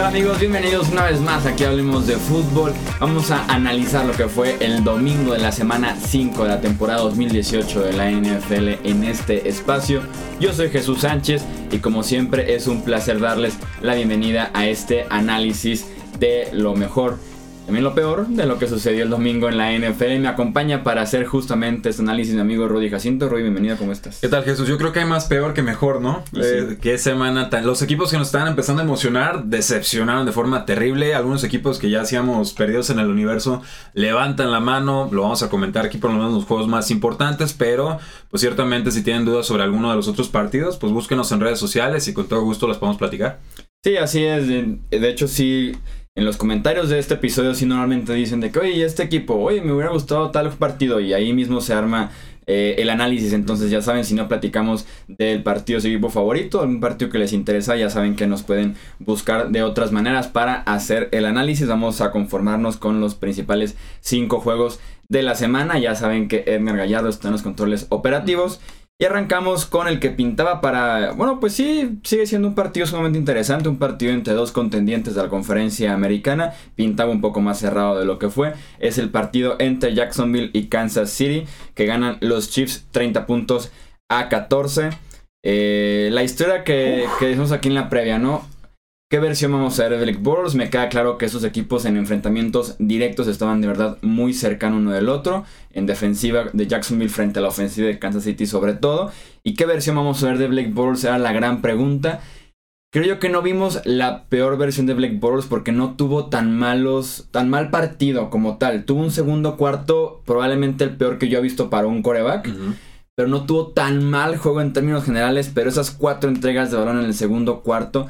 tal amigos? Bienvenidos una vez más aquí Hablemos de Fútbol. Vamos a analizar lo que fue el domingo de la semana 5 de la temporada 2018 de la NFL en este espacio. Yo soy Jesús Sánchez y como siempre es un placer darles la bienvenida a este análisis de lo mejor también lo peor de lo que sucedió el domingo en la NFL. Me acompaña para hacer justamente este análisis mi amigo Rudy Jacinto. Rudy, bienvenido, ¿cómo estás? ¿Qué tal, Jesús? Yo creo que hay más peor que mejor, ¿no? Eh, qué semana tan... Los equipos que nos estaban empezando a emocionar decepcionaron de forma terrible. Algunos equipos que ya hacíamos perdidos en el universo levantan la mano. Lo vamos a comentar aquí por lo menos los juegos más importantes. Pero, pues ciertamente, si tienen dudas sobre alguno de los otros partidos, pues búsquenos en redes sociales y con todo gusto las podemos platicar. Sí, así es. De hecho, sí en los comentarios de este episodio sí normalmente dicen de que, oye, este equipo, oye, me hubiera gustado tal partido y ahí mismo se arma eh, el análisis. Entonces ya saben, si no platicamos del partido su equipo favorito, algún partido que les interesa, ya saben que nos pueden buscar de otras maneras para hacer el análisis. Vamos a conformarnos con los principales cinco juegos de la semana. Ya saben que Edgar Gallardo está en los controles operativos. Y arrancamos con el que pintaba para, bueno, pues sí, sigue siendo un partido sumamente interesante, un partido entre dos contendientes de la conferencia americana, pintaba un poco más cerrado de lo que fue, es el partido entre Jacksonville y Kansas City, que ganan los Chiefs 30 puntos a 14. Eh, la historia que, que decimos aquí en la previa, ¿no? ¿Qué versión vamos a ver de Blake Bortles? Me queda claro que esos equipos en enfrentamientos directos estaban de verdad muy cercanos uno del otro. En defensiva de Jacksonville frente a la ofensiva de Kansas City sobre todo. ¿Y qué versión vamos a ver de Blake Bortles? Era la gran pregunta. Creo yo que no vimos la peor versión de Blake Bortles porque no tuvo tan malos, tan mal partido como tal. Tuvo un segundo cuarto, probablemente el peor que yo he visto para un coreback. Pero no tuvo tan mal juego en términos generales. Pero esas cuatro entregas de balón en el segundo cuarto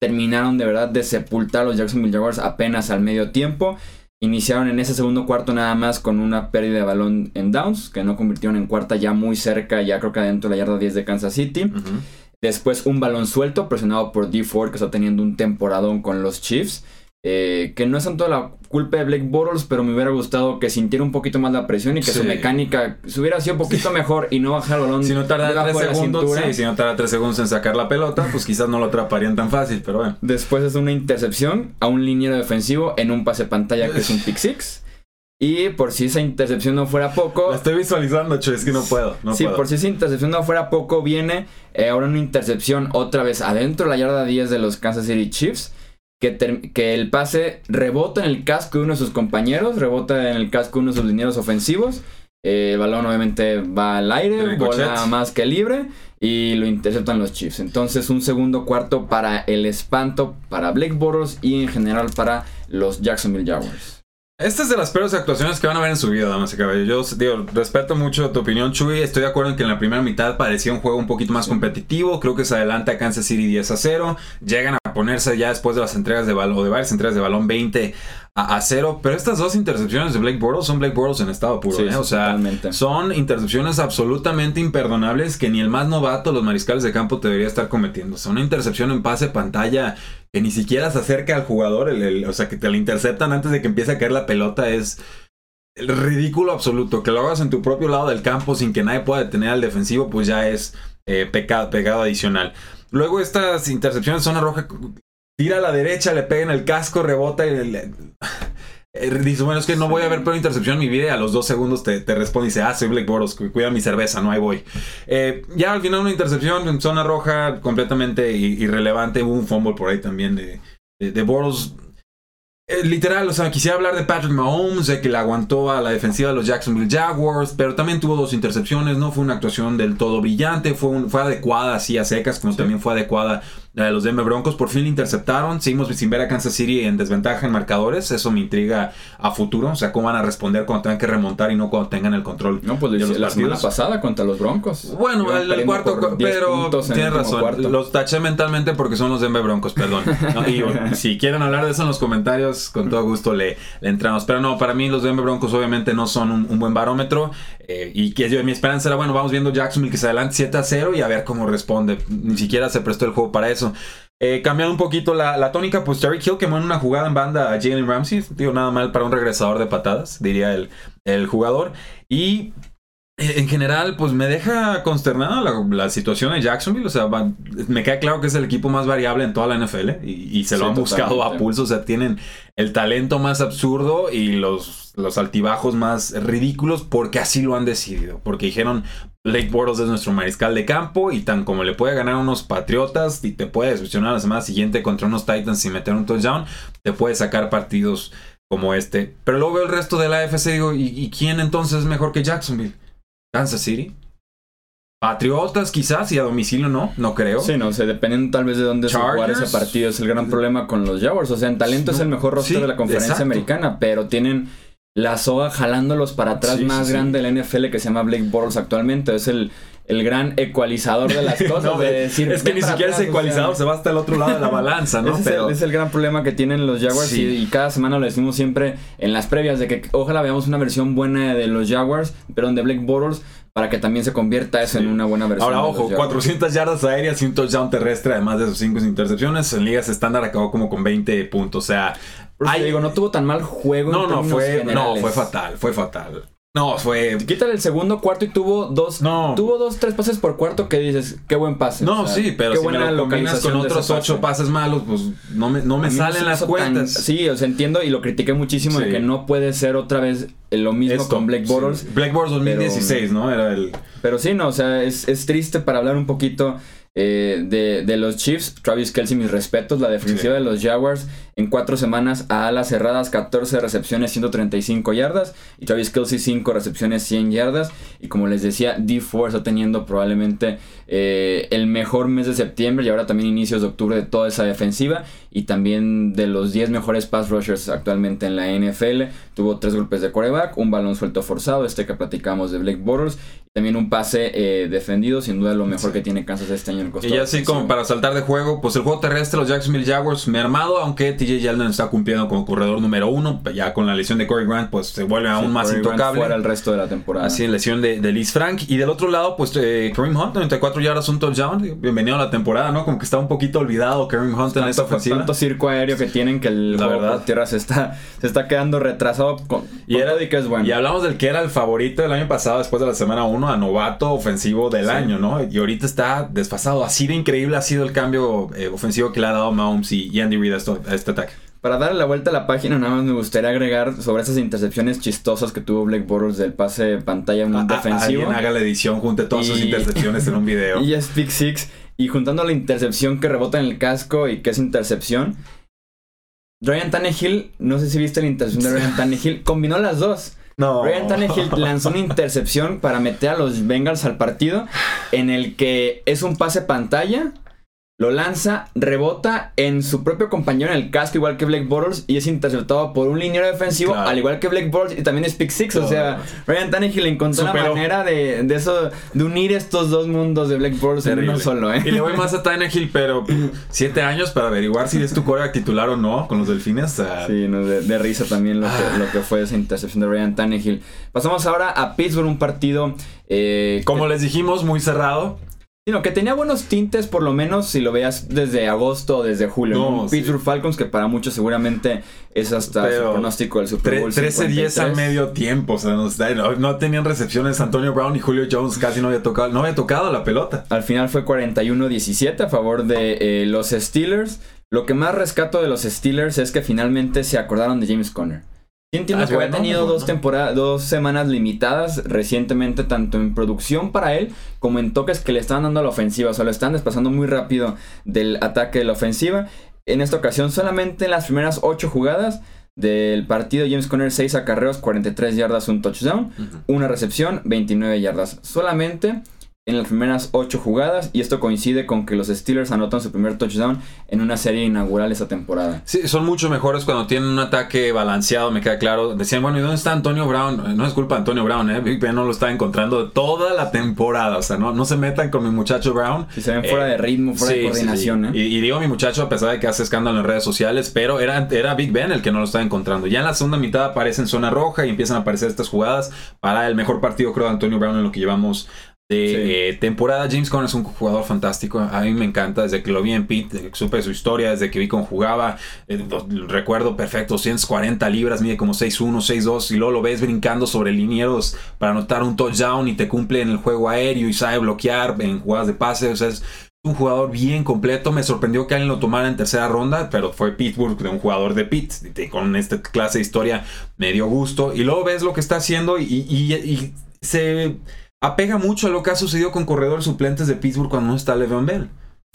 terminaron de verdad de sepultar a los Jacksonville Jaguars apenas al medio tiempo. Iniciaron en ese segundo cuarto nada más con una pérdida de balón en downs, que no convirtieron en cuarta ya muy cerca, ya creo que adentro de la yarda 10 de Kansas City. Después un balón suelto presionado por D Ford que está teniendo un temporadón con los Chiefs. Eh, que no es tanto la culpa de Blake Bortles, pero me hubiera gustado que sintiera un poquito más la presión y que su mecánica se hubiera sido un poquito mejor y no bajar el balón. Si no tarda tres segundos, si no tarda tres segundos en sacar la pelota, pues quizás no lo atraparían tan fácil, pero bueno. Después es una intercepción a un liniero defensivo en un pase pantalla que es un pick six. Y por si esa intercepción no fuera poco. La estoy visualizando, che, es que no puedo. sí, por si esa intercepción no fuera poco, viene eh, ahora una intercepción otra vez adentro de la yarda 10 de los Kansas City Chiefs que, el pase rebota en el casco de uno de sus compañeros, rebota en el casco de uno de sus linieros ofensivos. Eh, el balón obviamente va al aire, bola más que libre y lo interceptan los Chiefs. Entonces un segundo cuarto para el espanto, para Blake Bortles y en general para los Jacksonville Jaguars. Esta es de las peores actuaciones que van a ver en su vida, damas y caballeros. Yo digo, respeto mucho tu opinión, Chuy. Estoy de acuerdo en que en la primera mitad parecía un juego un poquito más competitivo. Creo que se adelanta Kansas City 10 a 0. Llegan a ponerse ya después de las entregas de balón, o de varias entregas de balón 20 a, 0. Pero estas dos intercepciones de Blake Bortles son Blake Bortles en estado puro. ¿eh? O sea, son intercepciones absolutamente imperdonables que ni el más novato, los mariscales de campo, debería estar cometiendo. Son una intercepción en pase pantalla que ni siquiera se acerca al jugador, o sea, que te la interceptan antes de que empiece a caer la pelota es el ridículo absoluto. Que lo hagas en tu propio lado del campo sin que nadie pueda detener al defensivo, pues ya es eh, pecado, adicional. Luego estas intercepciones zona roja, tira a la derecha, le pega en el casco, rebota y le, dice, bueno, es que no voy a ver peor intercepción en mi vida y a los dos segundos te, responde y dice, ah, soy Black Boros, cuida mi cerveza, no, ahí voy. Eh, ya al final una intercepción en zona roja completamente irrelevante, hubo un fumble por ahí también de, de, Boros. Eh, literal, o sea, quisiera hablar de Patrick Mahomes, de que le aguantó a la defensiva de los Jacksonville Jaguars, pero también tuvo dos intercepciones, no fue una actuación del todo brillante, fue, fue adecuada así a secas, como también fue adecuada de los Denver Broncos por fin interceptaron. Seguimos sin ver a Kansas City en desventaja en marcadores. Eso me intriga a futuro. O sea, cómo van a responder cuando tengan que remontar y no cuando tengan el control. No, pues la semana pasada contra los Broncos. Bueno, el, cuarto, pero tienes razón. Los taché mentalmente porque son los Denver Broncos, perdón. y si quieren hablar de eso en los comentarios, con todo gusto le, entramos. Pero no, para mí los Denver Broncos obviamente no son un, buen barómetro. Eh, y que yo, mi esperanza era, bueno, vamos viendo Jacksonville que se adelante 7 a 0 y a ver cómo responde. Ni siquiera se prestó el juego para eso. Eh, cambiando un poquito la, tónica, pues Terry Hill quemó en una jugada en banda a Jalen Ramsey. Digo, nada mal para un regresador de patadas, diría el, el jugador. Y en general, pues me deja consternada la, situación de Jacksonville. O sea, me queda claro que es el equipo más variable en toda la NFL y, se lo han buscado a pulso. O sea, tienen el talento más absurdo y los, los altibajos más ridículos porque así lo han decidido. Porque dijeron, Blake Bortles es nuestro mariscal de campo y tan como le puede ganar a unos Patriotas y te puede decepcionar la semana siguiente contra unos Titans y meter un touchdown, te puede sacar partidos como este. Pero luego veo el resto de la AFC y digo, ¿y quién entonces es mejor que Jacksonville? Kansas City. Patriotas quizás y a domicilio no, no creo. Sí, no, o sea, dependiendo tal vez de dónde se jugar ese partido. Es el gran problema con los Jaguars. O sea, en talento es el mejor roster de la conferencia americana, pero tienen la soga jalándolos para atrás más grande de la NFL que se llama Blake Bortles actualmente. Es el, el gran ecualizador de las cosas. de decir, es que ni siquiera es ecualizador, se va hasta el otro lado de la balanza, ¿no? Pero... Es, el, gran problema que tienen los Jaguars y, cada semana lo decimos siempre en las previas de que ojalá veamos una versión buena de los Jaguars, pero donde Blake Bortles para que también se convierta eso en una buena versión. Ahora, ojo, 400 yardas aéreas y un touchdown terrestre, además de sus 5 intercepciones. En ligas estándar acabó como con 20 puntos. O sea, digo, no tuvo tan mal juego. No, no, fue, no, fue fatal, fue fatal. No, fue. Quítale el segundo cuarto y tuvo dos. No. Tuvo dos, tres pases por cuarto que dices, qué buen pase. No, sí, pero qué si buena me lo combinas con otros ocho pases malos, pues no me, no me salen las cuentas. sí, o sea, entiendo y lo critiqué muchísimo de que no puede ser otra vez lo mismo con Black Bortles. Black Bortles 2016, ¿no? Era el. Pero sí, no, o sea, es, es triste para hablar un poquito eh, de, de, los Chiefs. Travis Kelsey, mis respetos. La defensiva de los Jaguars en cuatro semanas a alas cerradas, 14 recepciones, 135 yardas. Y Travis Kelsey, 5 recepciones, 100 yardas. Y como les decía, D4 está teniendo probablemente eh, el mejor mes de septiembre y ahora también inicios de octubre de toda esa defensiva. Y también de los 10 mejores pass rushers actualmente en la NFL. Tuvo 3 golpes de quarterback, un balón suelto forzado, este que platicamos de Blake Bortles. También un pase eh, defendido, sin duda lo mejor que tiene Kansas este año en Y ya así como para saltar de juego, pues el juego terrestre, los Jacksonville Jaguars, me armado, aunque TJ Yeldon está cumpliendo como corredor número uno, ya con la lesión de Corey Grant, pues se vuelve aún más intocable. fuera el resto de la temporada. Así, lesión de, de Liz Frank. Y del otro lado, pues eh, Kareem Hunt, 94 yardas, un touchdown. Bienvenido a la temporada, ¿no? Como que está un poquito olvidado Kareem Hunt en esta ofensiva. Tanto circo aéreo que tienen que el la verdad. tierra se está, se está quedando retrasado con, y era, de que es bueno. Y hablamos del que era el favorito del año pasado, después de la semana 1, a novato ofensivo del año, ¿no? Y ahorita está desfasado. Así de increíble ha sido el cambio eh, ofensivo que le ha dado Mahomes y Andy Reid a este ataque. Para darle la vuelta a la página, nada más me gustaría agregar sobre esas intercepciones chistosas que tuvo Blake Bortles del pase pantalla un ah, ah, defensivo. Alguien haga la edición, junte todas sus intercepciones en un video. Y es Pick Six. Y juntando la intercepción que rebota en el casco y que es intercepción. Ryan Tannehill, no sé si viste la intercepción de Ryan Tannehill, combinó las dos. No. Ryan Tannehill lanzó una intercepción para meter a los Bengals al partido en el que es un pase pantalla lo lanza, rebota en su propio compañero en el casco, igual que Blake Bortles, y es interceptado por un liniero defensivo, al igual que Blake Bortles, y también es pick six. O sea, Ryan Tannehill encontró la manera de, de, eso, de unir estos dos mundos de Blake Bortles en uno solo, ¿eh? Y le voy más a Tannehill, pero siete años para averiguar si es tu coreback titular o no con los delfines. Sí, no, de, risa también lo, que, ah. lo que fue esa intercepción de Ryan Tannehill. Pasamos ahora a Pittsburgh, un partido. Eh, Como les dijimos, muy cerrado. Sino que tenía buenos tintes, por lo menos si lo veas desde agosto o desde julio. No, Pittsburgh Falcons, que para muchos seguramente es hasta su pronóstico del Super Bowl. 13-10 a medio tiempo. O sea, no, tenían recepciones. Antonio Brown y Julio Jones casi no había tocado, no había tocado la pelota. Al final fue 41-17 a favor de eh, los Steelers. Lo que más rescato de los Steelers es que finalmente se acordaron de James Conner. Entiendo ah, que ha tenido dos temporadas, dos semanas limitadas recientemente, tanto en producción para él como en toques que le están dando a la ofensiva. O sea, lo están desplazando muy rápido del ataque de la ofensiva. En esta ocasión, solamente en las primeras ocho jugadas del partido, James Conner 6 acarreos, 43 yardas, un touchdown, una recepción, 29 yardas. Solamente en las primeras ocho jugadas y esto coincide con que los Steelers anotan su primer touchdown en una serie inaugural esa temporada. Sí, son mucho mejores cuando tienen un ataque balanceado, me queda claro. Decían, bueno, ¿y dónde está Antonio Brown? No es culpa de Antonio Brown, ¿eh? Big Ben no lo está encontrando toda la temporada, o sea, no, no se metan con mi muchacho Brown. Si se ven fuera de eh, ritmo, fuera de coordinación, ¿eh? Y, digo mi muchacho a pesar de que hace escándalo en redes sociales, pero era, era Big Ben el que no lo está encontrando. Ya en la segunda mitad aparece en zona roja y empiezan a aparecer estas jugadas para el mejor partido creo de Antonio Brown en lo que llevamos de eh, temporada. James Conner es un jugador fantástico. A mí me encanta desde que lo vi en desde que supe su historia, desde que vi cómo jugaba. Eh, recuerdo perfecto, 140 libras, mide como 6'1, 6'2 y luego lo ves brincando sobre linieros para anotar un touchdown y te cumple en el juego aéreo y sabe bloquear en jugadas de pase. O sea, es un jugador bien completo. Me sorprendió que alguien lo tomara en tercera ronda, pero fue Pittsburgh de un jugador de Pitt. Con esta clase de historia me dio gusto. Y luego ves lo que está haciendo y, y se apega mucho a lo que ha sucedido con corredores suplentes de Pittsburgh cuando no está Le'Veon Bell.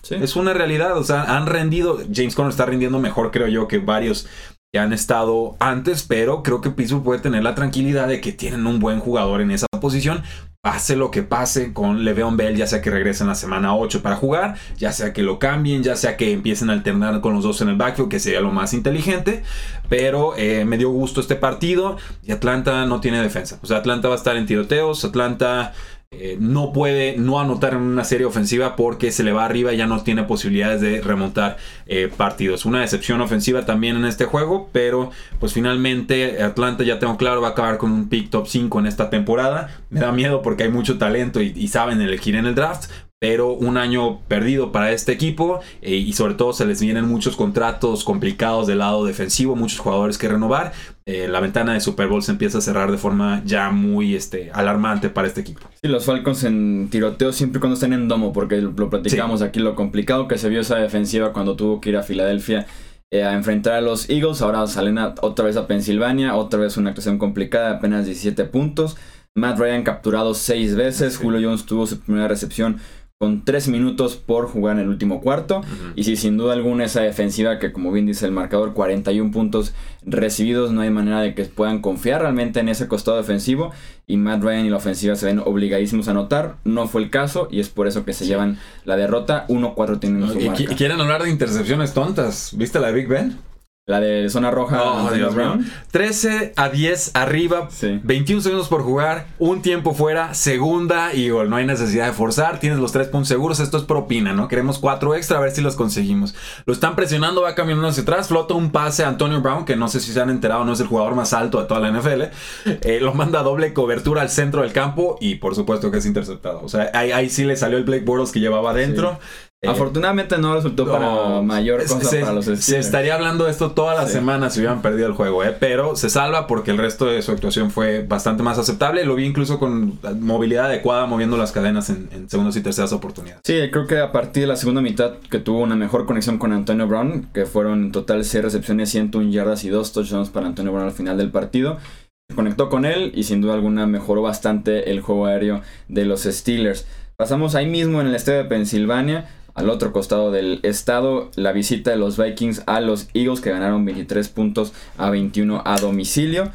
Es una realidad, o sea, han rendido, James Conner está rindiendo mejor creo yo que varios que han estado antes, pero creo que Pittsburgh puede tener la tranquilidad de que tienen un buen jugador en esa posición pase lo que pase con Le'Veon Bell, ya sea que regresen la semana 8 para jugar, ya sea que lo cambien, ya sea que empiecen a alternar con los dos en el backfield, que sería lo más inteligente. Pero eh, me dio gusto este partido y Atlanta no tiene defensa. O sea, Atlanta va a estar en tiroteos, Atlanta eh, no puede no anotar en una serie ofensiva porque se le va arriba y ya no tiene posibilidades de remontar eh, partidos. Una decepción ofensiva también en este juego, pero pues finalmente Atlanta ya tengo claro va a acabar con un pick top 5 en esta temporada. Me da miedo porque hay mucho talento y saben elegir en el draft, pero un año perdido para este equipo eh, y sobre todo se les vienen muchos contratos complicados del lado defensivo, muchos jugadores que renovar. Eh, la ventana de Super Bowl se empieza a cerrar de forma ya muy este, alarmante para este equipo. Sí, los Falcons en tiroteo siempre cuando están en domo, porque lo platicamos aquí, lo complicado que se vio esa defensiva cuando tuvo que ir a Filadelfia. Eh, a enfrentar a los Eagles, ahora salen otra vez a Pensilvania, otra vez una actuación complicada, apenas 17 puntos. Matt Ryan capturado 6 veces, Julio Jones tuvo su primera recepción con 3 minutos por jugar en el último cuarto. Y si sin duda alguna esa defensiva que como bien dice el marcador, 41 puntos recibidos, no hay manera de que puedan confiar realmente en ese costado defensivo. Y Matt Ryan y la ofensiva se ven obligadísimos a anotar. No fue el caso y es por eso que se llevan la derrota. 1-4 tienen su marca. Y quieren hablar de intercepciones tontas. ¿Viste la de Big Ben? La de zona roja. Oh, Dios Brown. 13 a 10 arriba. 21 segundos por jugar. Un tiempo fuera. Segunda y gol. No hay necesidad de forzar. Tienes los tres puntos seguros. Esto es propina, ¿no? Queremos cuatro extra. A ver si los conseguimos. Lo están presionando. Va caminando hacia atrás. Flota un pase a Antonio Brown. Que no sé si se han enterado. No es el jugador más alto de toda la NFL. Eh, lo manda doble cobertura al centro del campo. Y por supuesto que es interceptado. O sea, ahí, sí le salió el Blake Bortles que llevaba adentro. Afortunadamente no resultó para mayor cosa se, para los Se estaría hablando de esto toda la semana si hubieran perdido el juego, ¿eh? pero se salva porque el resto de su actuación fue bastante más aceptable. Lo vi incluso con movilidad adecuada, moviendo las cadenas en, segundas y terceras oportunidades. Sí, creo que a partir de la segunda mitad que tuvo una mejor conexión con Antonio Brown, que fueron en total 6 recepciones, 101 yardas y 2 touchdowns para Antonio Brown al final del partido. Se conectó con él y sin duda alguna mejoró bastante el juego aéreo de los Steelers. Pasamos ahí mismo en el estadio de Pensilvania al otro costado del estado, la visita de los Vikings a los Eagles que ganaron 23 puntos a 21 a domicilio.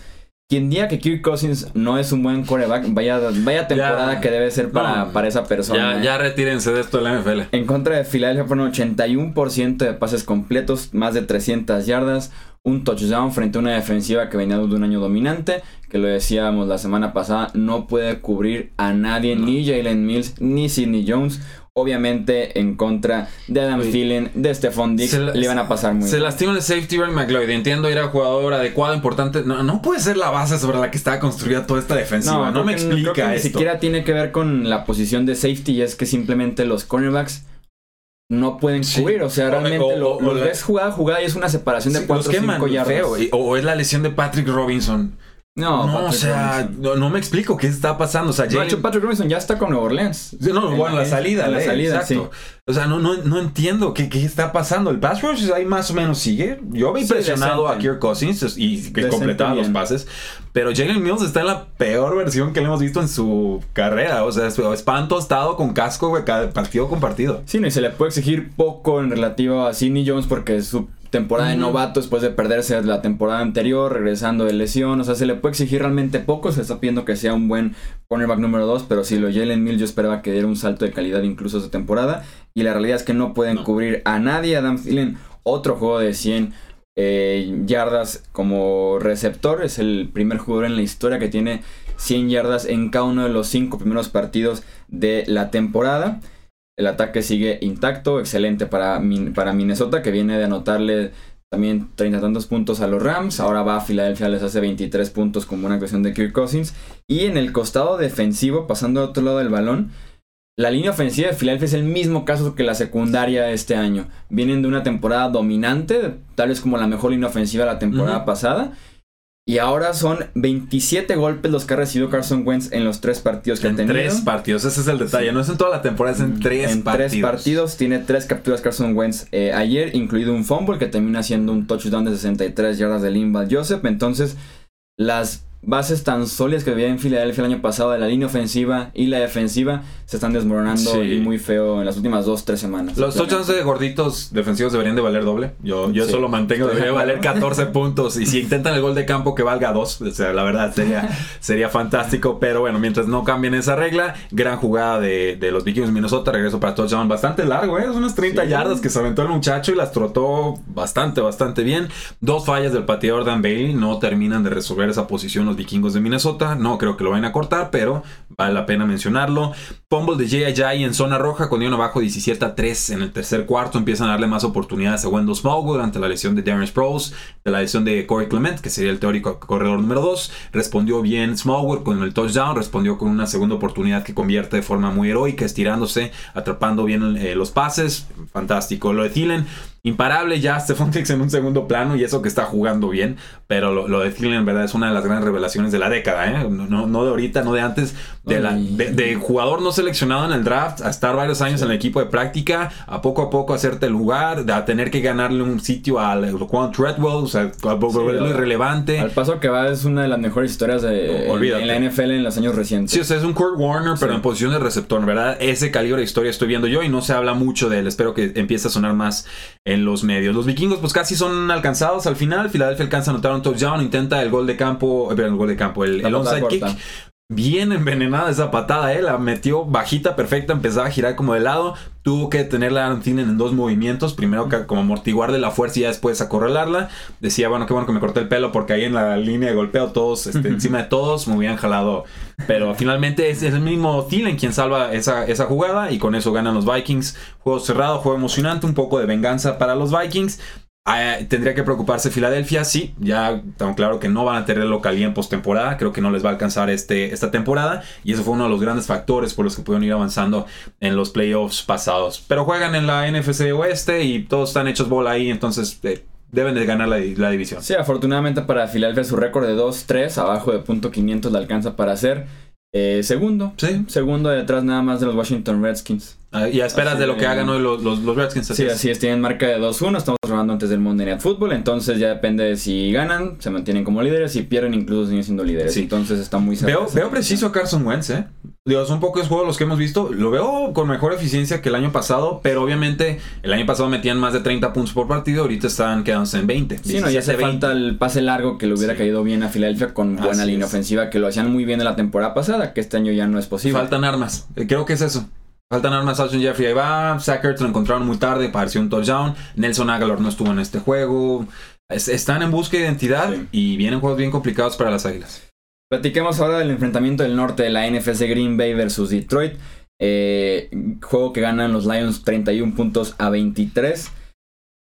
Quien diga que Kirk Cousins no es un buen coreback, vaya, vaya temporada que debe ser para, para esa persona. Ya, ya, retírense de esto de la NFL. En contra de Filadelfia fueron 81% de pases completos, más de 300 yardas, un touchdown frente a una defensiva que venía de un año dominante, que lo decíamos la semana pasada, no puede cubrir a nadie, ni Jalen Mills, ni Sidney Jones obviamente en contra de Adam Thielen, de Stephon Diggs, le iban a pasar muy Se lastima el safety Ray McLeod. Entiendo, era jugador adecuado, importante. No, no puede ser la base sobre la que estaba construida toda esta defensiva. No, me explica Ni siquiera tiene que ver con la posición de safety, y es que simplemente los cornerbacks no pueden cubrir. O sea, realmente lo, ves jugada jugada y es una separación de 4 o 5 yardas. O es la lesión de Patrick Robinson. No, no o sea, no, me explico qué está pasando. O sea, de hecho, Patrick Robinson ya está con Nueva Orleans. No, bueno, la salida. La, salida, exacto. O sea, no, no, no entiendo qué, qué, está pasando. El pass rush ahí más o menos sigue. Yo había impresionado a Kirk Cousins y que completaba los pases. Pero Jalen Mills está en la peor versión que le hemos visto en su carrera. O sea, espanto estado con casco, güey, partido con partido. Sí, no, y se le puede exigir poco en relativo a Sidney Jones porque su temporada de novato después de perderse la temporada anterior, regresando de lesión. O sea, se le puede exigir realmente poco. Se está pidiendo que sea un buen cornerback número 2, pero si lo Jalen Mills yo esperaba que diera un salto de calidad incluso esa temporada. Y la realidad es que no pueden cubrir a nadie. Adam Thielen, otro juego de 100 eh, yardas como receptor. Es el primer jugador en la historia que tiene 100 yardas en cada uno de los 5 primeros partidos de la temporada. El ataque sigue intacto, excelente para, para Minnesota, que viene de anotarle también 30 tantos puntos a los Rams. Ahora va a Filadelfia, les hace 23 puntos como una actuación de Kirk Cousins. Y en el costado defensivo, pasando al otro lado del balón, la línea ofensiva de Filadelfia es el mismo caso que la secundaria este año. Vienen de una temporada dominante, tal vez como la mejor línea ofensiva de la temporada pasada. Y ahora son 27 golpes los que ha recibido Carson Wentz en los tres partidos que en ha tenido. tres partidos, ese es el detalle. No es en toda la temporada, es en tres en partidos. tres partidos tiene tres capturas Carson Wentz eh, ayer, incluido un fumble que termina siendo un touchdown de 63 yardas de Linval Joseph. Entonces, las bases tan sólidas que había en Filadelfia el año pasado de la línea ofensiva y la defensiva se están desmoronando Sí. y muy feo en las últimas dos, tres semanas. Los touchdowns de gorditos defensivos deberían de valer doble. Yo, yo Sí. eso lo mantengo, debería valer 14 puntos. Y si intentan el gol de campo que valga 2, o sea, la verdad sería, sería fantástico. Pero bueno, mientras no cambien esa regla, gran jugada de, de los Vikings Minnesota. Regreso para touchdown bastante largo, ¿eh? Unas 30 Sí. yardas que se aventó el muchacho y las trotó bastante, bastante bien. Dos fallas del pateador Dan Bailey no terminan de resolver esa posición los vikingos de Minnesota. No creo que lo vayan a cortar, pero vale la pena mencionarlo. Fumble de Ajayi en zona roja con iban abajo 17 a 3 en el tercer cuarto. Empiezan a darle más oportunidades a Wendell Smallwood ante la lesión de Darren Sproles, de la lesión de Corey Clement, que sería el teórico corredor número 2. Respondió bien Smallwood con el touchdown, respondió con una segunda oportunidad que convierte de forma muy heroica, estirándose, atrapando bien eh, los pases. Fantástico. Lo de Thielen, imparable ya Stephon Diggs en un segundo plano y eso que está jugando bien, pero lo, de Thielen en verdad es una de las grandes revelaciones de la década, ¿eh? no de ahorita, no de antes, de, la, de, de jugador no seleccionado en el draft, a estar varios años en el equipo de práctica, a poco a poco hacerte el lugar, de a tener que ganarle un sitio al Juan Treadwell, o sea, a volverlo Sí, irrelevante. Al paso que va es una de las mejores historias de, en la NFL en los años recientes. Sí, o sea, es un Kurt Warner, pero Sí. en posición de receptor, ¿verdad? Ese calibre de historia estoy viendo yo y no se habla mucho de él. Espero que empiece a sonar más en los medios. Los vikingos, pues casi son alcanzados al final. Filadelfia alcanza a anotar un touchdown, intenta el gol de campo, eh, el gol de campo, el, el onside kick. Bien envenenada esa patada, ¿eh? La metió bajita, perfecta, empezaba a girar como de lado. Tuvo que tenerla a Aaron Thielen en dos movimientos. Primero que como amortiguarle la fuerza y ya después acorralarla. Decía, bueno, qué bueno que me corté el pelo porque ahí en la línea de golpeo todos, este, encima de todos, me hubieran jalado. Pero finalmente es el mismo Thielen quien salva esa, esa jugada y con eso ganan los Vikings. Juego cerrado, juego emocionante, un poco de venganza para los Vikings. Ah, tendría que preocuparse Filadelfia, sí, ya tan claro que no van a tener localía en postemporada, creo que no les va a alcanzar este, esta temporada y eso fue uno de los grandes factores por los que pudieron ir avanzando en los playoffs pasados. Pero juegan en la NFC Oeste y todos están hechos bola ahí, entonces eh, deben de ganar la, la división. Sí, afortunadamente para Filadelfia su récord de 2-3, abajo de punto .500 le alcanza para ser eh, segundo. Sí. Segundo detrás nada más de los Washington Redskins. Ah, y a esperas Así de lo que hagan hoy los, los, los Redskins. Sí, es. así es, tienen marca de 2-1, estamos grabando antes del Monday Night Football, entonces ya depende de si ganan, se mantienen como líderes, si pierden incluso siguen siendo líderes, Sí. entonces está muy cerca. Veo, veo preciso a Carson Wentz, ¿eh? Digo, son pocos juegos los que hemos visto. Lo veo con mejor eficiencia que el año pasado, pero obviamente el año pasado metían más de 30 puntos por partido, ahorita están quedándose en 20. Sí, no, ya hace 17, 20. falta el pase largo que le hubiera Sí. caído bien a Filadelfia con buena Así línea es. ofensiva, que lo hacían muy bien en la temporada pasada, que este año ya no es posible. Faltan armas. Eh, Creo que es eso. Faltan armas. Alshon Jeffrey ahí va. Zach Ertz lo encontraron muy tarde. Pareció un touchdown. Nelson Aguilar no estuvo en este juego. Es- están en busca de identidad Sí. y vienen juegos bien complicados para las águilas. Platiquemos ahora del enfrentamiento del norte de la NFC Green Bay versus Detroit. Eh, juego que ganan los Lions 31 puntos a 23.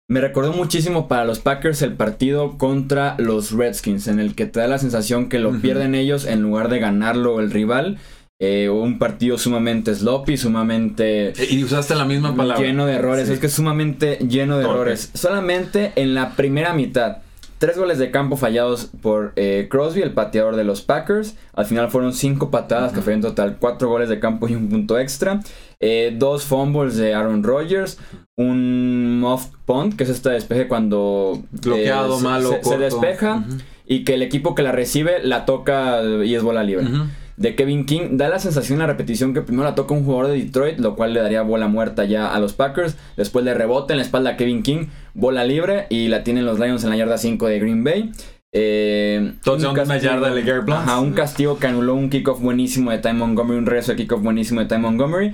Me recordó muchísimo para los Packers el partido contra los Redskins, en el que te da la sensación que lo pierden ellos en lugar de ganarlo el rival. Eh, un partido sumamente sloppy, sumamente Y usaste la misma palabra. lleno de errores. Sí. Es que es sumamente lleno de Torpe. errores. Solamente en la primera mitad. Tres goles de campo fallados por eh, Crosby, el pateador de los Packers. Al final fueron cinco patadas, que fue en total cuatro goles de campo y un punto extra. Eh, dos fumbles de Aaron Rodgers. Un muff punt, que es este despeje cuando Bloqueado, eh, se- malo, se, se despeja y que el equipo que la recibe la toca y es bola libre. De Kevin King. Da la sensación en la repetición que primero la toca un jugador de Detroit, lo cual le daría bola muerta ya a los Packers. Después le rebota en la espalda a Kevin King, bola libre y la tienen los Lions en la yarda 5 de Green Bay. Eh, Touchdown de una yarda de. Ajá, un castigo que anuló un kickoff buenísimo de Ty Montgomery, un regreso de kickoff buenísimo de Ty Montgomery.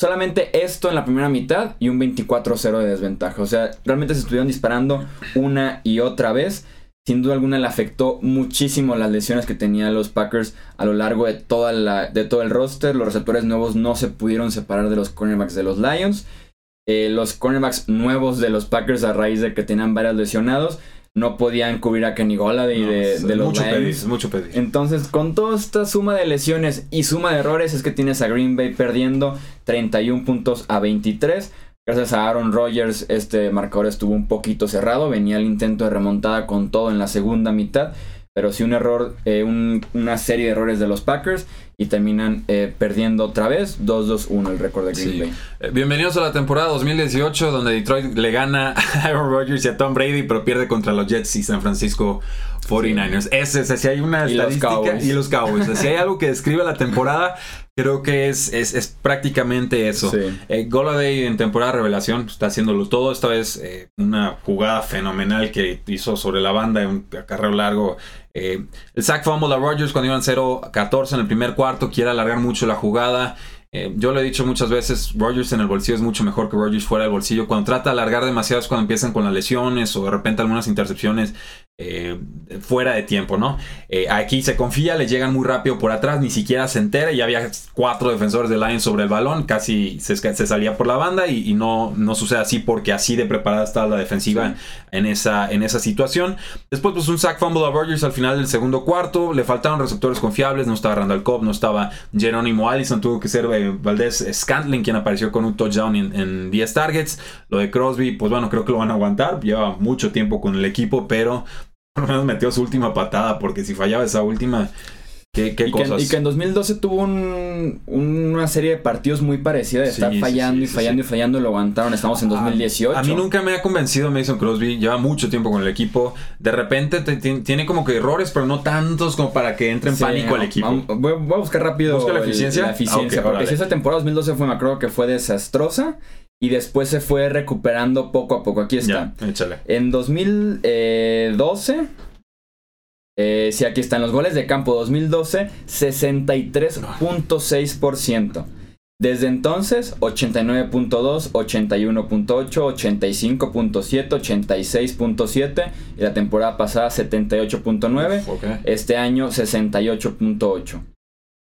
Solamente esto en la primera mitad y un 24-0 de desventaja. O sea, realmente se estuvieron disparando una y otra vez. Sin duda alguna le afectó muchísimo las lesiones que tenían los Packers a lo largo de, toda la, de todo el roster. Los receptores nuevos no se pudieron separar de los cornerbacks de los Lions. eh, los cornerbacks nuevos de los Packers a raíz de que tenían varios lesionados no podían cubrir a Kenny Golladay No, de, los mucho Lions. pedir, mucho pedir. Entonces, con toda esta suma de lesiones y suma de errores, es que tienes a Green Bay perdiendo 31 puntos a 23. Gracias a Aaron Rodgers, este marcador estuvo un poquito cerrado. Venía el intento de remontada con todo en la segunda mitad. Pero sí un error, eh, un- una serie de errores de los Packers. Y terminan eh, perdiendo otra vez 2-2-1 el récord de Green Sí. Bay. Eh, Bienvenidos a la temporada 2018 donde Detroit le gana a Aaron Rodgers y a Tom Brady, pero pierde contra los Jets y San Francisco 49ers. Ese, si hay una Y los Cowboys. y los Cowboys. si hay algo que describe la temporada, creo que es, es, es prácticamente eso. Sí. Eh, Golladay en temporada revelación está haciéndolo todo. Esta vez eh, una jugada fenomenal que hizo sobre la banda en un acarreo largo. Eh, el sack fumble a Rodgers cuando iban 0-14 en el primer cuarto. Quiere alargar mucho la jugada. Eh, yo lo he dicho muchas veces, Rodgers en el bolsillo es mucho mejor que Rodgers fuera del bolsillo. Cuando trata de alargar demasiado es cuando empiezan con las lesiones o de repente algunas intercepciones eh, fuera de tiempo, ¿no? Eh, aquí se confía, le llegan muy rápido por atrás, ni siquiera se entera. Ya había cuatro defensores de Lions sobre el balón, casi se, salía por la banda y, y no, no sucede así porque así de preparada estaba la defensiva en, esa, en esa situación. Después, pues un sack fumble a Rodgers al final del segundo cuarto. Le faltaron receptores confiables, no estaba Randall Cobb, no estaba Jerónimo Allison, tuvo que ser eh, Valdés Scantling quien apareció con un touchdown en, en 10 targets. Lo de Crosby, pues bueno, creo que lo van a aguantar. Lleva mucho tiempo con el equipo, pero por lo menos metió su última patada, porque si fallaba esa última, qué, qué Y que, cosas. y que en 2012 tuvo un- una serie de partidos muy parecida de Sí, estar fallando sí, y fallando y fallando y lo aguantaron. Estamos en 2018. A mí nunca me ha convencido Mason Crosby. Lleva mucho tiempo con el equipo. De repente te- ti- tiene como que errores, pero no tantos como para que entre en pánico el equipo. voy, voy a buscar rápido ¿Busca la el- eficiencia? la eficiencia, Ah, porque si esa temporada 2012 fue, me acuerdo que fue desastrosa y después se fue recuperando poco a poco. Aquí está. Ya, échale. En 2012, eh, sí, aquí están los goles de campo 2012, 63.6%. Desde entonces, 89.2, 81.8, 85.7, 86.7 y la temporada pasada 78.9. Ok. Este año 68.8.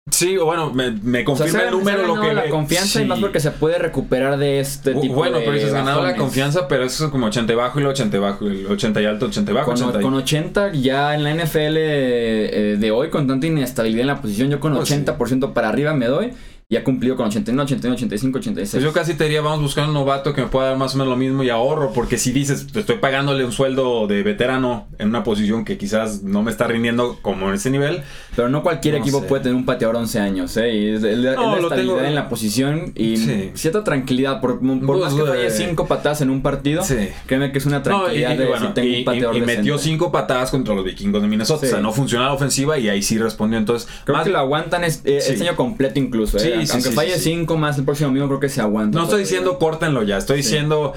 Sí, bueno, me, me O sea, confirma el número se lo que la confianza y más porque se puede recuperar de este Bu- tipo Bueno, de pero dices ganado la confianza, pero eso es como 80 y bajo y lo 80 y bajo, el 80 y alto, 80 y bajo, Con, 80 y... con 80 ya en la NFL eh, de hoy, con tanta inestabilidad en la posición, yo con Pues sí. 80% para arriba me doy. Y ha cumplido con 89, 81, 85, 86. Pues yo casi te diría, vamos a buscar un novato que me pueda dar más o menos lo mismo y ahorro, porque si dices, estoy pagándole un sueldo de veterano en una posición que quizás no me está rindiendo como en ese nivel, Pero no cualquier No equipo sé. puede tener un pateador 11 años, ¿eh? Y es, es la, es No, la lo estabilidad tengo- en la posición y Sí. cierta tranquilidad. Por, por Pues, más que falle eh, 5 patadas en un partido, Sí. créeme que es una No, y, tranquilidad y de bueno, si tengo y- un pateador y- y metió decente. cinco patadas contra los vikingos de Minnesota. Sí. O sea, no funcionaba la ofensiva y ahí sí respondió. Entonces, Creo más- que lo aguantan es- eh, este año completo incluso, ¿eh? Sí, Aunque falle sí, sí. 5 más el próximo mismo, creo que se aguanta. no estoy diciendo córtenlo ya, estoy diciendo.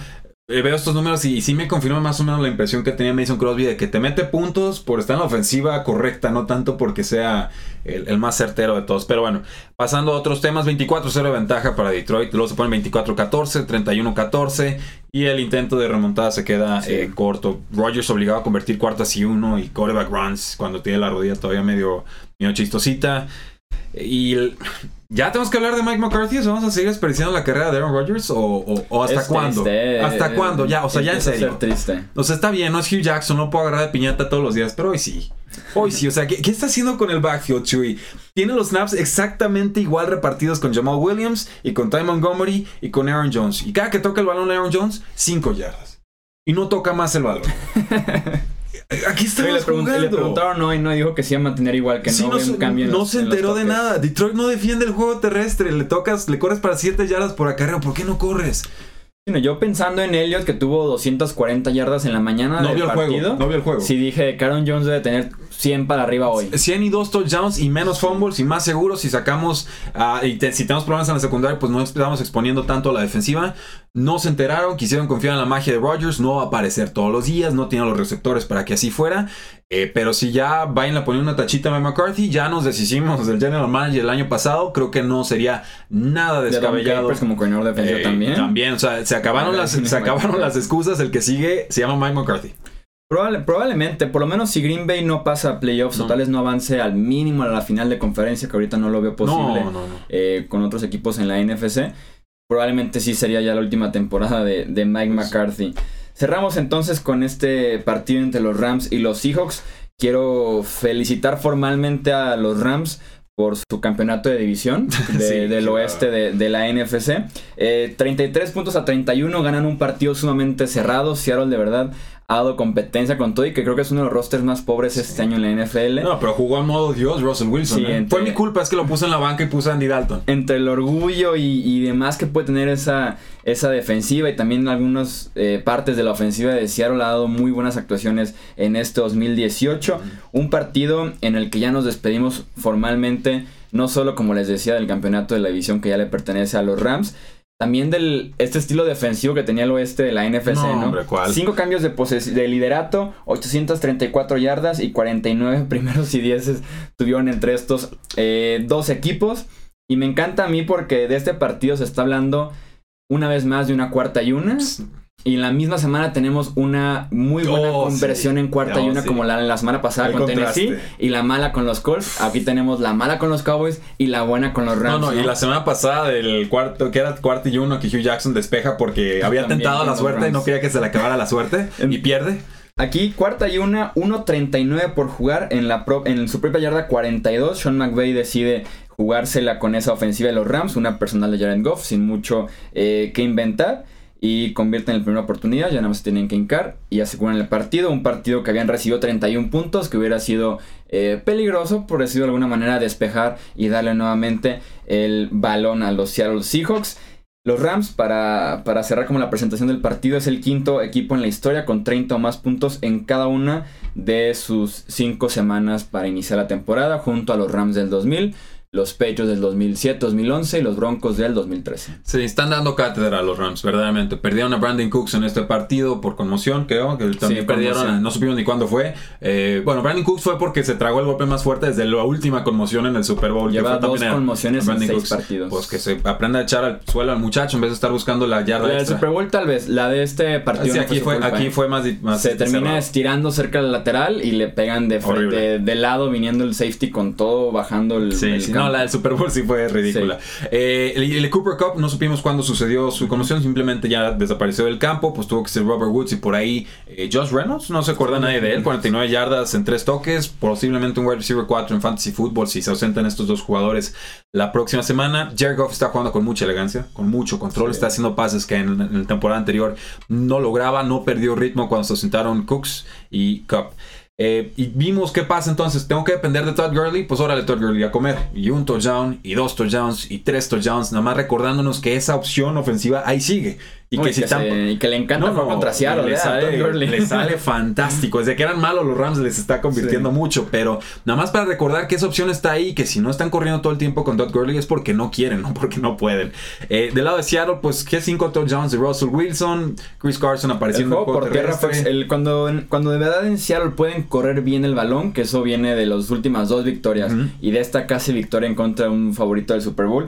eh, veo estos números y, y sí me confirma más o menos la impresión que tenía Mason Crosby de que te mete puntos por estar en la ofensiva correcta, no tanto porque sea el, el más certero de todos. Pero bueno, pasando a otros temas, 24-0 de ventaja para Detroit, luego se ponen 24-14, 31-14 y el intento de remontada se queda Sí. eh, corto. Rogers obligado a convertir cuartas y uno y quarterback runs cuando tiene la rodilla todavía medio, medio chistosita. Y ya tenemos que hablar de Mike McCarthy. ¿o ¿Vamos a seguir desperdiciando la carrera de Aaron Rodgers? ¿O, o- o hasta Es cuándo? triste, eh, ¿Hasta cuándo? Ya, o sea, ya en serio. ser triste. O sea, está bien, no es Hugh Jackson, no puedo agarrar de piñata todos los días, pero hoy sí. Hoy sí, o sea, ¿qué, qué está haciendo con el backfield, Chewy? Tiene los snaps exactamente igual repartidos con Jamal Williams y con Ty Montgomery y con Aaron Jones. Y cada que toca el balón Aaron Jones, 5 yardas. Y no toca más el balón. Aquí estamos le, pregun- le jugando. preguntaron hoy, no, y dijo que se iba a mantener igual, que Sí, no, no, se- cambio en no los- se enteró de nada. Detroit no defiende el juego terrestre. Le tocas, le corres para 7 yardas por acarreo. ¿Por qué no corres? Bueno, yo pensando en Elliot, que tuvo 240 yardas en la mañana No del vio el partido, juego. No vio el juego. sí dije que Aaron Jones debe tener 100 para arriba hoy. 100 y 2 touchdowns y menos fumbles y más seguros. Si sacamos, ah, y te- si tenemos problemas en la secundaria, pues no estamos exponiendo tanto a la defensiva. No se enteraron, quisieron confiar en la magia de Rodgers. No va a aparecer todos los días, no tiene los receptores para que así fuera. Eh, pero si ya vayan a poner una tachita a McCarthy, ya nos deshicimos del general manager el año pasado. Creo que no sería nada De descabellado. Capers como coordinador defensivo Eh, también. También, o sea, se acabaron, las, se Mike acabaron las excusas. El que sigue se llama Mike McCarthy. Probable- probablemente, por lo menos si Green Bay no pasa a playoffs No. o tal vez no avance al mínimo a la final de conferencia, que ahorita no lo veo posible No, no, eh, con otros equipos en la NFC. probablemente sí sería ya la última temporada de, de Mike Pues McCarthy. Cerramos entonces con este partido entre los Rams y los Seahawks. Quiero felicitar formalmente a los Rams por su campeonato de división de- Sí, del claro. oeste de, de la NFC. Eh, 33 puntos a 31 ganan un partido sumamente cerrado. Seattle de verdad ha dado competencia con todo y que creo que es uno de los rosters más pobres este año en la NFL. No, pero jugó en modo Dios Russell Wilson. Sí, ¿eh? entre- Fue mi culpa, es que lo puse en la banca y puse a Andy Dalton. entre el orgullo y, y demás que puede tener esa, esa defensiva y también algunas eh, partes de la ofensiva de Seattle ha dado muy buenas actuaciones en este 2018. Un partido en el que ya nos despedimos formalmente, no solo como les decía del campeonato de la división que ya le pertenece a los Rams, también del este estilo defensivo que tenía el oeste de la NFC, No, ¿no? hombre, ¿cuál? Cinco cambios de, de liderato, 834 yardas y 49 primeros y dieces tuvieron entre estos eh, dos equipos. Y me encanta a mí porque de este partido se está hablando una vez más de una cuarta y una. Y en la misma semana tenemos una muy buena Oh, conversión sí. en cuarta y Oh, una sí. como la, la semana pasada El con Tennessee contraste. y la mala con los Colts. Aquí tenemos la mala con los Cowboys y la buena con los No, Rams. no, y la semana pasada del cuarto, que era cuarto y uno, que Hugh Jackson despeja porque había También tentado la suerte y Rams. no quería que se le acabara la suerte y pierde. Aquí cuarta y una, 1.39 por jugar en, la pro- en su propia yarda 42. Sean McVay decide jugársela con esa ofensiva de los Rams, una personal de Jared Goff sin mucho eh, que inventar. Y convierten en primera oportunidad, ya nada más tienen que hincar y aseguran el partido. Un partido que habían recibido 31 puntos, que hubiera sido eh, peligroso, por decirlo de alguna manera, despejar y darle nuevamente el balón a los Seattle Seahawks. Los Rams, para, para cerrar como la presentación del partido, es el quinto equipo en la historia con 30 o más puntos en cada una de sus cinco semanas para iniciar la temporada, junto a los Rams del 2000, los Patriots del 2007-2011 y los Broncos del 2013. Sí, están dando cátedra a los Rams, verdaderamente. Perdieron a Brandon Cooks en este partido por conmoción, creo. Que también Sí, perdieron, no supimos ni cuándo fue. Eh, bueno, Brandon Cooks fue porque se tragó el golpe más fuerte desde la última conmoción en el Super Bowl. que Lleva fue dos conmociones en seis Cooks. partidos. Pues que se aprenda a echar al suelo al muchacho en vez de estar buscando la yarda La del. Super Bowl tal vez, la de este partido Sí, no aquí fue, culpa, aquí ¿eh? fue más, se termina cerrado. estirando cerca del lateral y le pegan de, fre- Horrible. de, de lado viniendo el safety con todo bajando el, Sí, el. No, la del Super Bowl sí fue ridícula. Eh, el, el Cooper Cup no supimos cuándo sucedió su conmoción, simplemente ya desapareció del campo, pues tuvo que ser Robert Woods y por ahí eh, Josh Reynolds, no se acuerda nadie de él, 49 yardas en tres toques, posiblemente un wide receiver 4 en fantasy football si se ausentan estos dos jugadores la próxima semana. Jared Goff está jugando con mucha elegancia, con mucho control, Sí. está haciendo pases que en, en la temporada anterior no lograba, no perdió ritmo cuando se ausentaron Cooks y Cup. Eh, y vimos qué pasa entonces. Tengo que depender de Todd Gurley. Pues órale, Todd Gurley a comer. Y un touchdown, y dos touchdowns, y tres touchdowns. Nada más recordándonos que esa opción ofensiva ahí sigue. Y que si que Tampa- se- y que le encanta No, contra Seattle, le. A sale, le sale fantástico. Desde que eran malos los Rams les está convirtiendo Sí. mucho. Pero nada más para recordar que esa opción está ahí. Que si no están corriendo todo el tiempo con Todd Gurley es porque no quieren, no porque no pueden. Eh, del lado de Seattle, pues que cinco touchdowns de Russell Wilson. Chris Carson El apareciendo en juego el por tierra el- cuando, cuando de verdad en Seattle pueden correr bien el balón, que eso viene de las últimas dos victorias y de esta casi victoria en contra de un favorito del Super Bowl,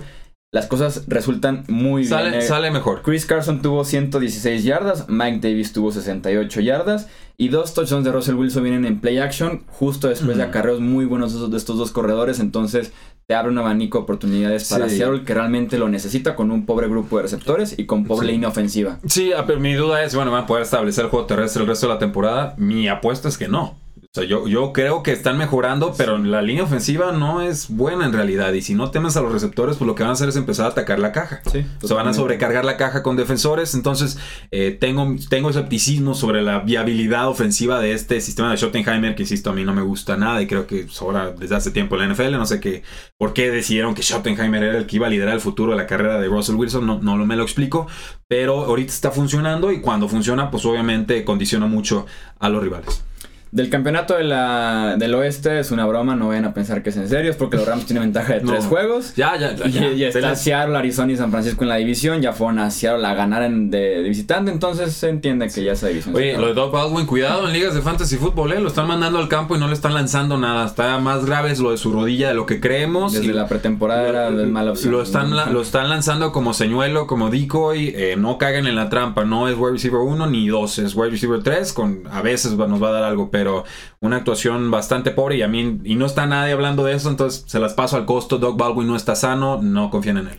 las cosas resultan muy Sale, bien. eh. sale mejor. Chris Carson tuvo 116 yardas, Mike Davis tuvo 68 yardas y dos touchdowns de Russell Wilson vienen en play action justo después de acarreos muy buenos de estos- dos corredores, entonces te abre un abanico de oportunidades para Sí. Seattle que realmente lo necesita con un pobre grupo de receptores y con pobre Sí. línea ofensiva. Sí, pero mi duda es, bueno, ¿van a poder establecer el juego terrestre el resto de la temporada? Mi apuesta es que no. O sea, yo, yo creo que están mejorando, pero la línea ofensiva no es buena en realidad. Y si no temes a los receptores, pues lo que van a hacer es empezar a atacar la caja. Sí, Se van a sobrecargar la caja con defensores. Entonces, eh, tengo, tengo escepticismo sobre la viabilidad ofensiva de este sistema de Schottenheimer, que insisto, a mí no me gusta nada y creo que sobra desde hace tiempo en la NFL. No sé qué, por qué decidieron que Schottenheimer era el que iba a liderar el futuro de la carrera de Russell Wilson. No, no me lo explico. Pero ahorita está funcionando y cuando funciona, pues obviamente condiciona mucho a los rivales. Del campeonato de la, del oeste es una broma, no vayan a pensar que es en serio, es porque los Rams tienen ventaja de No. tres juegos. Ya, ya, ya. Y, ya. está Seattle, Arizona y San Francisco en la división. Ya fueron a Seattle a ganar en- de, de visitante. Entonces se entiende que ya esa división. Oye, lo de. Doug Baldwin, cuidado en ligas de fantasy fútbol, ¿eh? Lo están mandando al campo y no le están lanzando nada. Está más grave es lo de su rodilla de lo que creemos. Desde y la pretemporada era de mala opción. Lo están, la- lo están lanzando como señuelo, como decoy. eh, no caigan en la trampa. No es wide receiver 1 ni 2, es wide receiver 3. Con, a veces nos va a dar algo, pero una actuación bastante pobre. Y a mí, y no está nadie hablando de eso, entonces se las paso al costo. Doug Baldwin no está sano, no confían en él.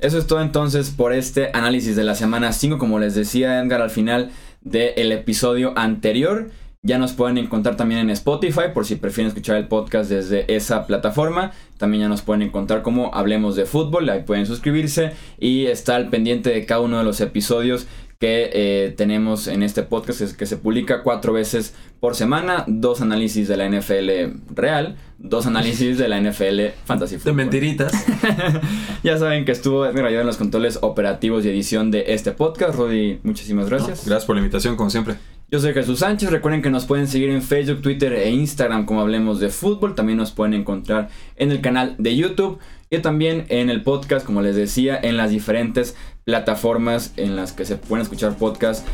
Eso es todo entonces por este análisis de la semana 5, como les decía Edgar al final del episodio anterior. Ya nos pueden encontrar también en Spotify por si prefieren escuchar el podcast desde esa plataforma. También ya nos pueden encontrar como Hablemos de Fútbol, ahí pueden suscribirse y estar pendiente de cada uno de los episodios que eh, tenemos en este podcast que se publica cuatro veces por semana, dos análisis de la NFL real, dos análisis de la NFL Fantasy Football. De mentiritas. ya saben que estuvo Edgar ayuda en los controles operativos y edición de este podcast. Rodi, muchísimas gracias. gracias por la invitación, como siempre. Yo soy Jesús Sánchez, recuerden que nos pueden seguir en Facebook, Twitter e Instagram como Hablemos de Fútbol, también nos pueden encontrar en el canal de YouTube y también en el podcast, como les decía, en las diferentes plataformas en las que se pueden escuchar podcasts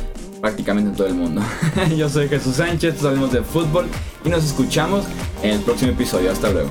prácticamente en todo el mundo. Yo soy Jesús Sánchez, hablemos de fútbol y nos escuchamos en el próximo episodio. Hasta luego.